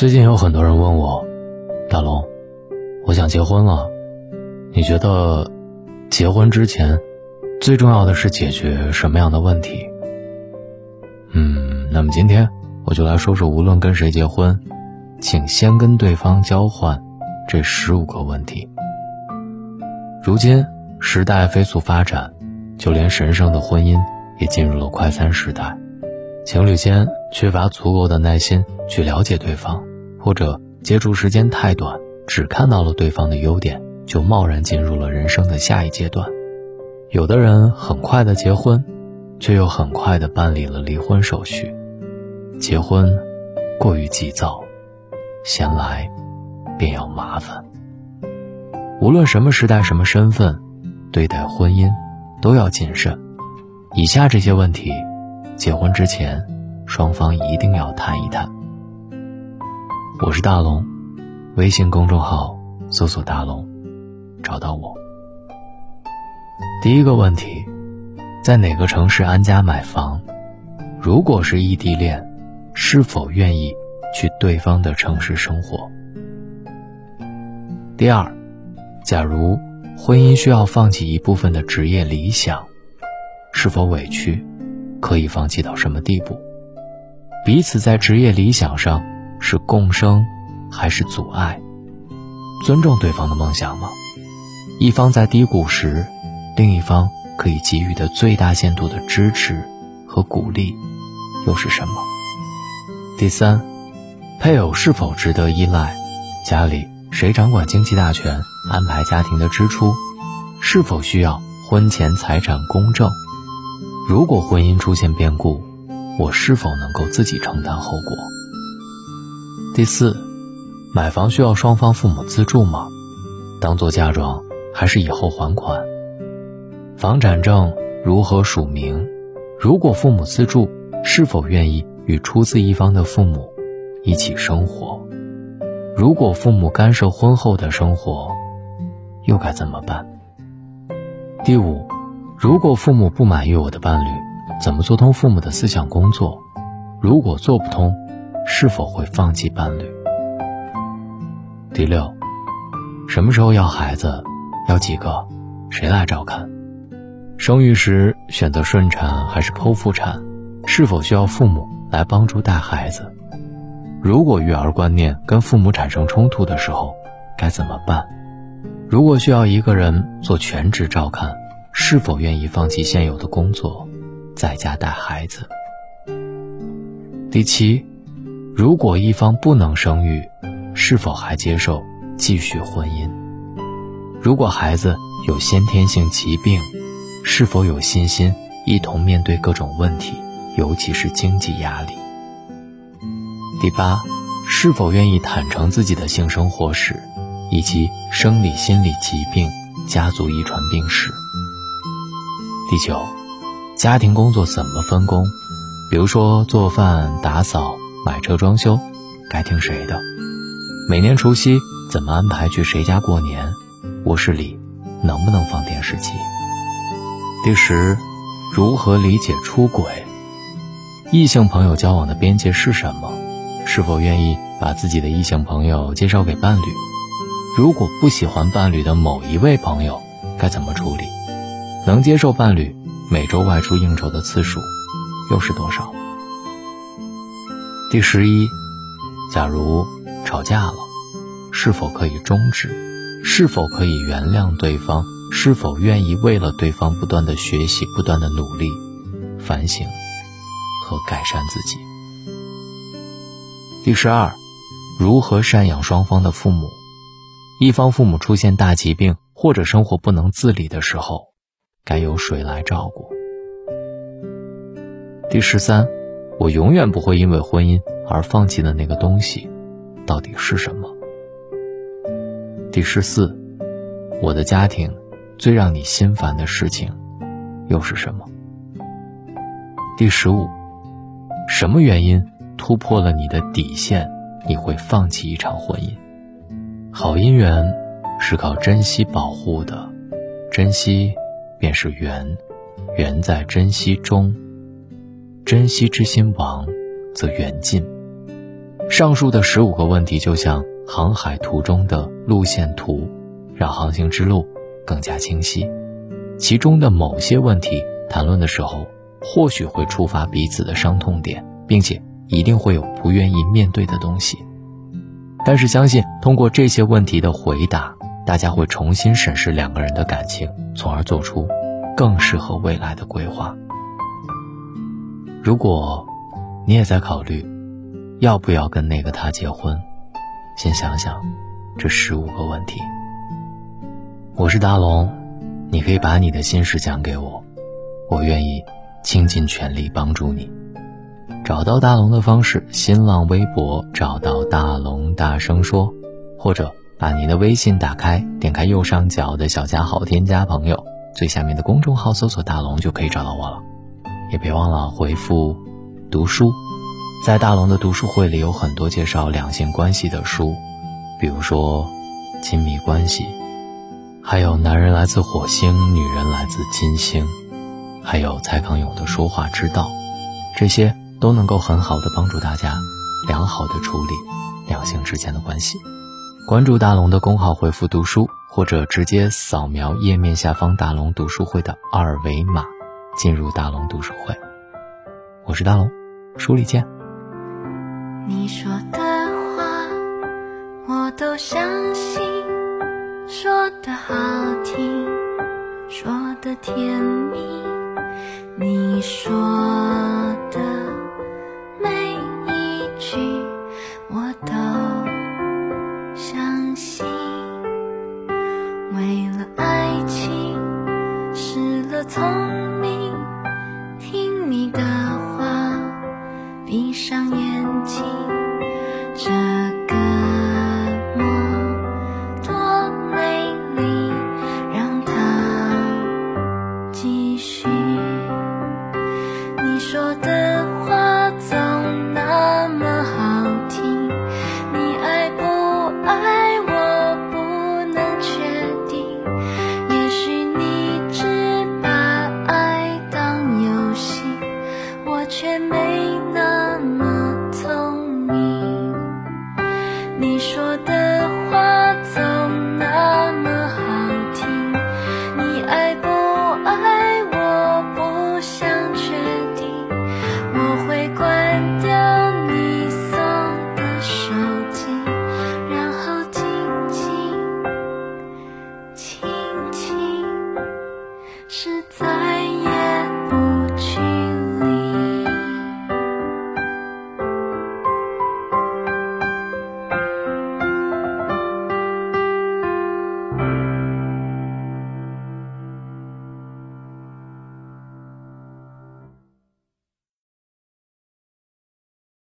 最近有很多人问我，大龙，我想结婚了，你觉得结婚之前最重要的是解决什么样的问题？嗯，那么今天我就来说说，无论跟谁结婚，请先跟对方交换这十五个问题。如今时代飞速发展，就连神圣的婚姻也进入了快餐时代，情侣间缺乏足够的耐心去了解对方。或者接触时间太短，只看到了对方的优点，就贸然进入了人生的下一阶段。有的人很快的结婚，却又很快的办理了离婚手续。结婚过于急躁，闲来便要麻烦。无论什么时代、什么身份，对待婚姻都要谨慎。以下这些问题，结婚之前双方一定要谈一谈。我是大龙，微信公众号搜索“大龙”，找到我。第一个问题，在哪个城市安家买房？如果是异地恋，是否愿意去对方的城市生活？第二，假如婚姻需要放弃一部分的职业理想，是否委屈？可以放弃到什么地步？彼此在职业理想上。是共生，还是阻碍？尊重对方的梦想吗？一方在低谷时，另一方可以给予的最大限度的支持和鼓励，又是什么？第三，配偶是否值得依赖？家里谁掌管经济大权，安排家庭的支出？是否需要婚前财产公证？如果婚姻出现变故，我是否能够自己承担后果？第四，买房需要双方父母资助吗？当做嫁妆还是以后还款？房产证如何署名？如果父母资助，是否愿意与出资一方的父母一起生活？如果父母干涉婚后的生活，又该怎么办？第五，如果父母不满意我的伴侣，怎么做通父母的思想工作？如果做不通？是否会放弃伴侣？第六，什么时候要孩子？要几个？谁来照看？生育时选择顺产还是剖腹产？是否需要父母来帮助带孩子？如果育儿观念跟父母产生冲突的时候，该怎么办？如果需要一个人做全职照看，是否愿意放弃现有的工作，在家带孩子？第七。如果一方不能生育，是否还接受继续婚姻？如果孩子有先天性疾病，是否有信心一同面对各种问题，尤其是经济压力？第八，是否愿意坦诚自己的性生活史，以及生理心理疾病、家族遗传病史？第九，家庭工作怎么分工？比如说做饭、打扫。买车装修，该听谁的？每年除夕怎么安排去谁家过年？卧室里能不能放电视机？第十，如何理解出轨？异性朋友交往的边界是什么？是否愿意把自己的异性朋友介绍给伴侣？如果不喜欢伴侣的某一位朋友，该怎么处理？能接受伴侣每周外出应酬的次数又是多少？第十一，假如吵架了，是否可以终止？是否可以原谅对方？是否愿意为了对方不断的学习、不断的努力、反省和改善自己？第十二，如何赡养双方的父母？一方父母出现大疾病或者生活不能自理的时候，该由谁来照顾？第十三。我永远不会因为婚姻而放弃的那个东西，到底是什么？第十四，我的家庭最让你心烦的事情又是什么？第十五，什么原因突破了你的底线？你会放弃一场婚姻？好姻缘是靠珍惜保护的，珍惜便是缘，缘在珍惜中。珍惜之心亡，则缘尽；上述的十五个问题就像航海途中的路线图，让航行之路更加清晰。其中的某些问题谈论的时候，或许会触发彼此的伤痛点，并且一定会有不愿意面对的东西。但是相信通过这些问题的回答，大家会重新审视两个人的感情，从而做出更适合未来的规划。如果你也在考虑要不要跟那个他结婚，先想想这十五个问题。我是大龙，你可以把你的心事讲给我，我愿意倾尽全力帮助你。找到大龙的方式：新浪微博找到大龙，大声说，或者把您的微信打开，点开右上角的小加号，添加朋友，最下面的公众号搜索大龙就可以找到我了。也别忘了回复“读书”。在大龙的读书会里，有很多介绍两性关系的书，比如说《亲密关系》，还有《男人来自火星，女人来自金星》，还有蔡康永的《说话之道》，这些都能够很好的帮助大家良好的处理两性之间的关系。关注大龙的公号，回复“读书”，或者直接扫描页面下方大龙读书会的二维码。进入大龙读书会，我是大龙，书里见。你说的话我都相信，说的好听，说的甜蜜，你说闭上眼睛，这。